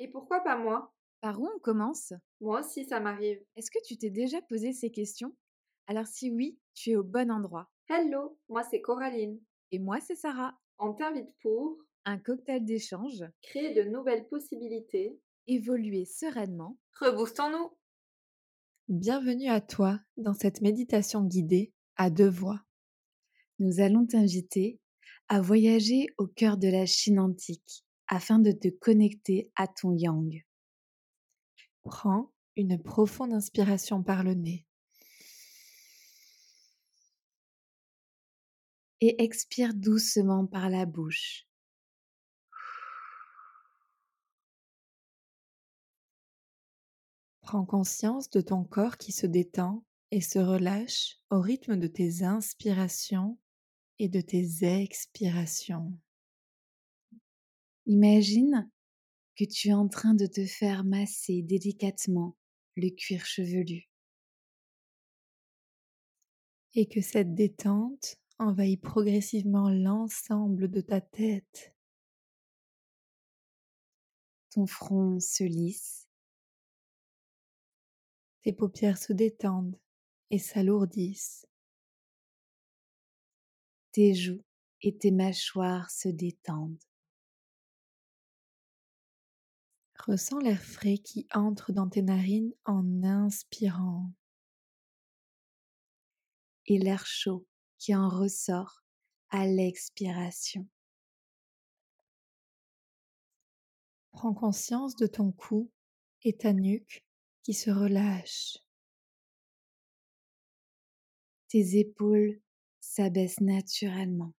Et pourquoi pas moi? Par où on commence? Moi aussi, ça m'arrive. Est-ce que tu t'es déjà posé ces questions? Alors si oui, tu es au bon endroit. Hello, moi c'est Coraline. Et moi, c'est Sarah. On t'invite pour Un cocktail d'échange, créer de nouvelles possibilités. évoluer sereinement. Reboostons-nous Bienvenue à toi dans cette méditation guidée à deux voix. Nous allons t'inviter à voyager au cœur de la Chine antique afin de te connecter à ton yang. Prends une profonde inspiration par le nez et expire doucement par la bouche. Prends conscience de ton corps qui se détend et se relâche au rythme de tes inspirations et de tes expirations. Imagine que tu es en train de te faire masser délicatement le cuir chevelu Et que cette détente envahit progressivement l'ensemble de ta tête. ton front se lisse, Tes paupières se détendent et s'alourdissent. tes joues et tes mâchoires se détendent. Ressens l'air frais qui entre dans tes narines en inspirant. et l'air chaud qui en ressort à l'expiration. Prends conscience de ton cou et ta nuque qui se relâchent. Tes épaules s'abaissent naturellement.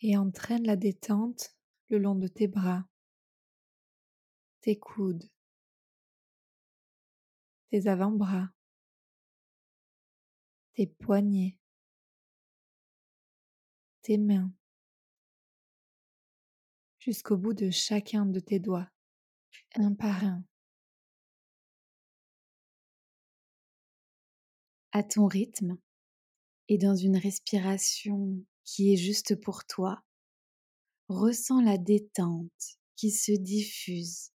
et entraîne la détente le long de tes bras, tes coudes, tes avant-bras, tes poignets, tes mains, jusqu'au bout de chacun de tes doigts, un par un. à ton rythme et dans une respiration qui est juste pour toi, ressens la détente qui se diffuse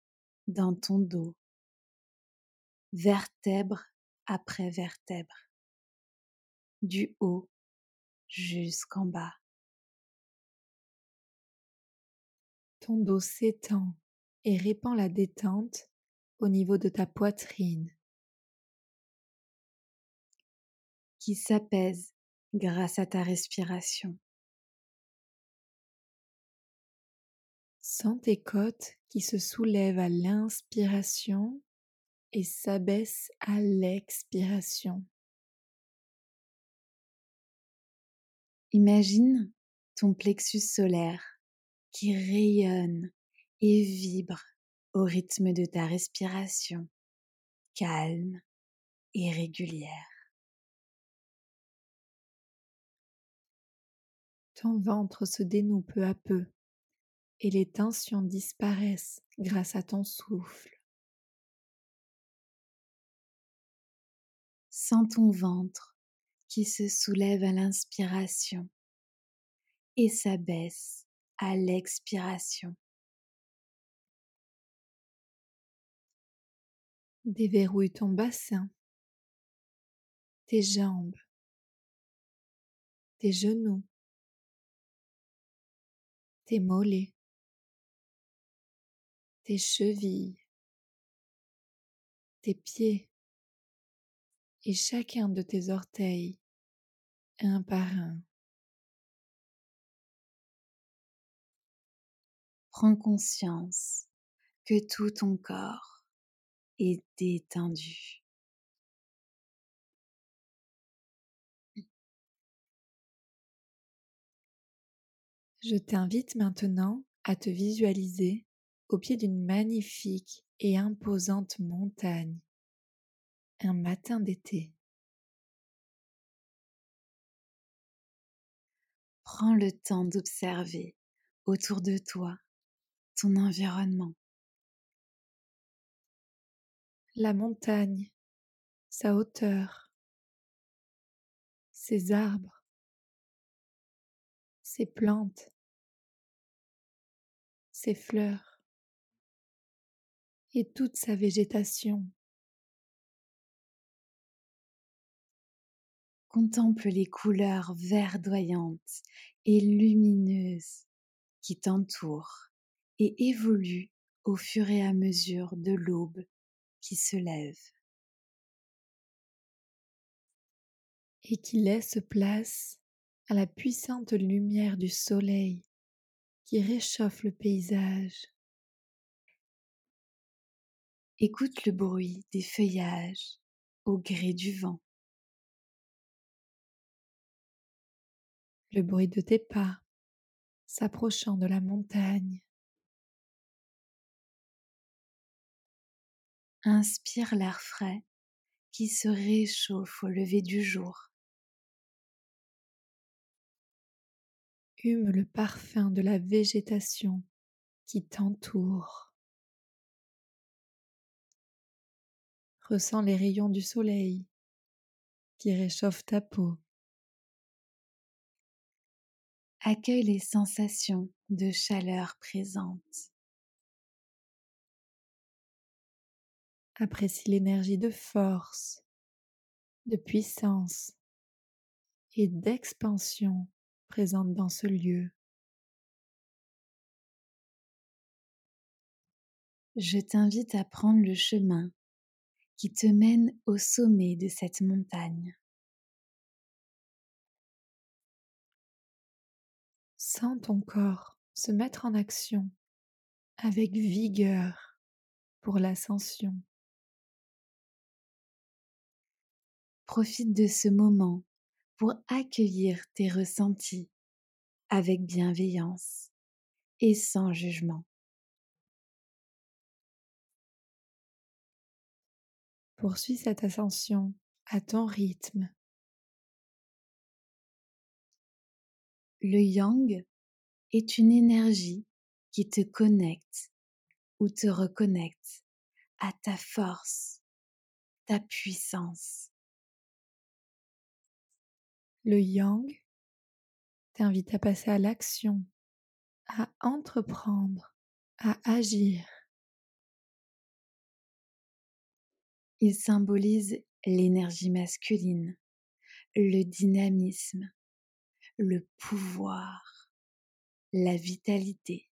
dans ton dos, vertèbre après vertèbre, du haut jusqu'en bas. Ton dos s'étend et répand la détente au niveau de ta poitrine. qui s'apaise grâce à ta respiration. Sens tes côtes qui se soulèvent à l'inspiration et s'abaissent à l'expiration. Imagine ton plexus solaire qui rayonne et vibre au rythme de ta respiration, calme et régulière. Ton ventre se dénoue peu à peu et les tensions disparaissent grâce à ton souffle. Sens ton ventre qui se soulève à l'inspiration et s'abaisse à l'expiration. Déverrouille ton bassin, tes jambes, tes genoux, tes mollets, tes chevilles, tes pieds et chacun de tes orteils, un par un. Prends conscience que tout ton corps est détendu. Je t'invite maintenant à te visualiser au pied d'une magnifique et imposante montagne, un matin d'été. Prends le temps d'observer autour de toi ton environnement. La montagne, sa hauteur, ses arbres, ses plantes, ses fleurs et toute sa végétation. Contemple les couleurs verdoyantes et lumineuses qui t'entourent et évoluent au fur et à mesure de l'aube qui se lève. Et qui laisse place à la puissante lumière du soleil qui réchauffe le paysage. Écoute le bruit des feuillages au gré du vent. Le bruit de tes pas s'approchant de la montagne. Inspire l'air frais qui se réchauffe au lever du jour. Hume le parfum de la végétation qui t'entoure. Ressens les rayons du soleil qui réchauffent ta peau. Accueille les sensations de chaleur présentes. Apprécie l'énergie de force, de puissance et d'expansion présente dans ce lieu. Je t'invite à prendre le chemin qui te mène au sommet de cette montagne. Sens ton corps se mettre en action avec vigueur pour l'ascension. Profite de ce moment pour accueillir tes ressentis avec bienveillance et sans jugement. Poursuis cette ascension à ton rythme. Le yang est une énergie qui te connecte ou te reconnecte à ta force, ta puissance. Le yang t'invite à passer à l'action, à entreprendre, à agir. Il symbolise l'énergie masculine, le dynamisme, le pouvoir, la vitalité.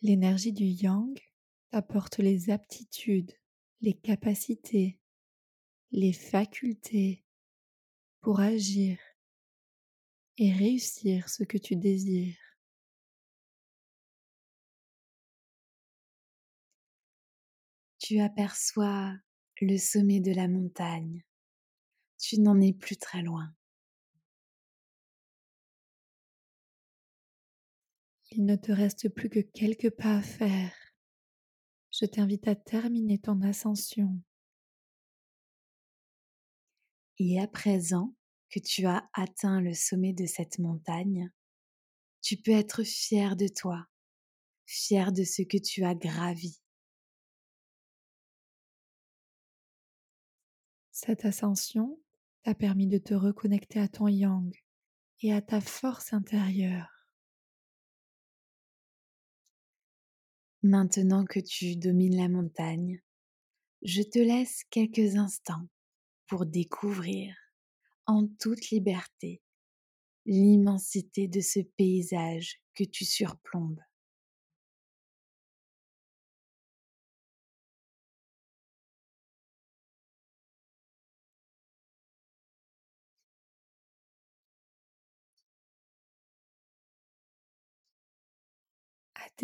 L'énergie du yang apporte les aptitudes, les capacités, les facultés pour agir et réussir ce que tu désires. Tu aperçois le sommet de la montagne. Tu n'en es plus très loin. Il ne te reste plus que quelques pas à faire. Je t'invite à terminer ton ascension. Et à présent que tu as atteint le sommet de cette montagne, tu peux être fier de toi, fier de ce que tu as gravi. Cette ascension t'a permis de te reconnecter à ton yang et à ta force intérieure. Maintenant que tu domines la montagne, je te laisse quelques instants pour découvrir en toute liberté l'immensité de ce paysage que tu surplombes.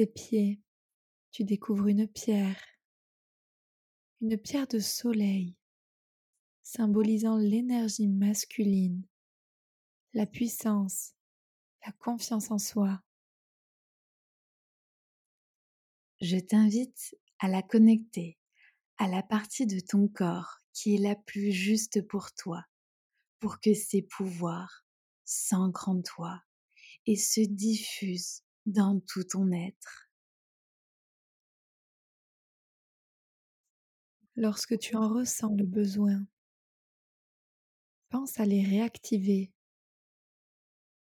Pieds, tu découvres une pierre, une pierre de soleil symbolisant l'énergie masculine, la puissance, la confiance en soi. Je t'invite à la connecter à la partie de ton corps qui est la plus juste pour toi, pour que ses pouvoirs s'ancrent en toi et se diffusent dans tout ton être. Lorsque tu en ressens le besoin, pense à les réactiver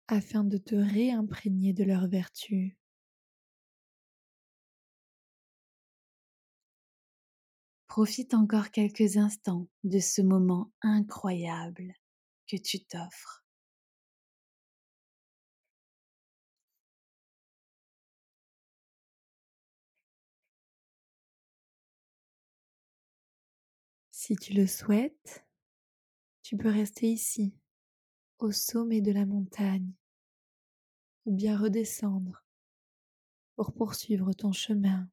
afin de te réimprégner de leurs vertus. Profite encore quelques instants de ce moment incroyable que tu t'offres. Si tu le souhaites, tu peux rester ici, au sommet de la montagne, ou bien redescendre pour poursuivre ton chemin.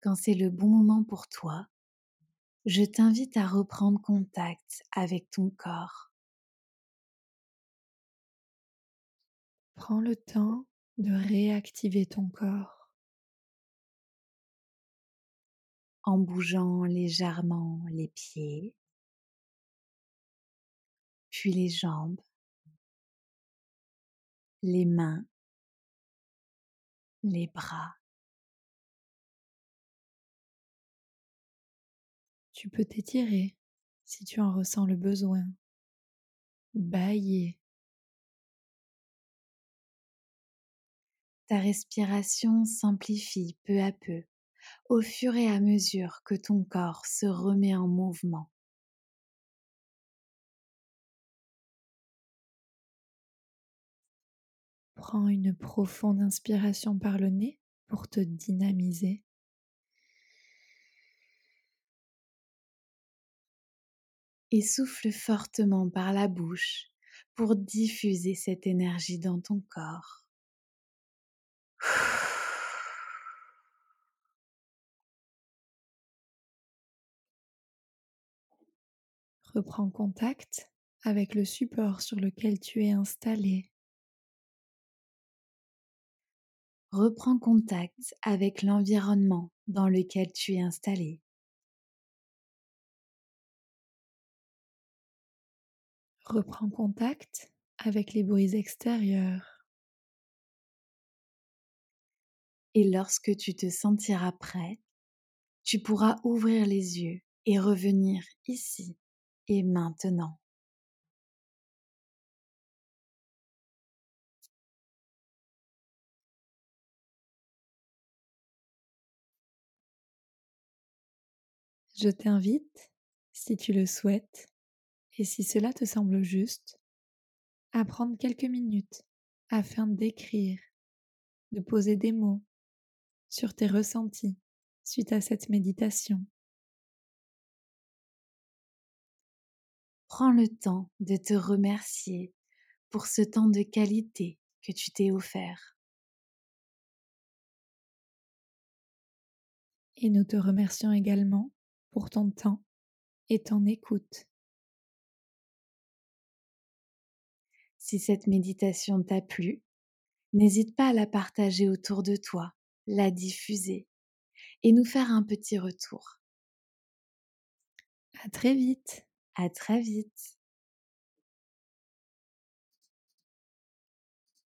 Quand c'est le bon moment pour toi, je t'invite à reprendre contact avec ton corps. Prends le temps de réactiver ton corps. En bougeant légèrement les pieds, puis les jambes, les mains, les bras. Tu peux t'étirer si tu en ressens le besoin. Bailler. Ta respiration s'amplifie peu à peu au fur et à mesure que ton corps se remet en mouvement. Prends une profonde inspiration par le nez pour te dynamiser. Et souffle fortement par la bouche pour diffuser cette énergie dans ton corps. Reprends contact avec le support sur lequel tu es installé. Reprends contact avec l'environnement dans lequel tu es installé. Reprends contact avec les bruits extérieurs. Et lorsque tu te sentiras prêt, tu pourras ouvrir les yeux et revenir ici et maintenant. Je t'invite, si tu le souhaites, et si cela te semble juste, à prendre quelques minutes afin d'écrire, de poser des mots sur tes ressentis suite à cette méditation. Prends le temps de te remercier pour ce temps de qualité que tu t'es offert. Et nous te remercions également pour ton temps et ton écoute. Si cette méditation t'a plu, n'hésite pas à la partager autour de toi, la diffuser et nous faire un petit retour. À très vite. À très vite.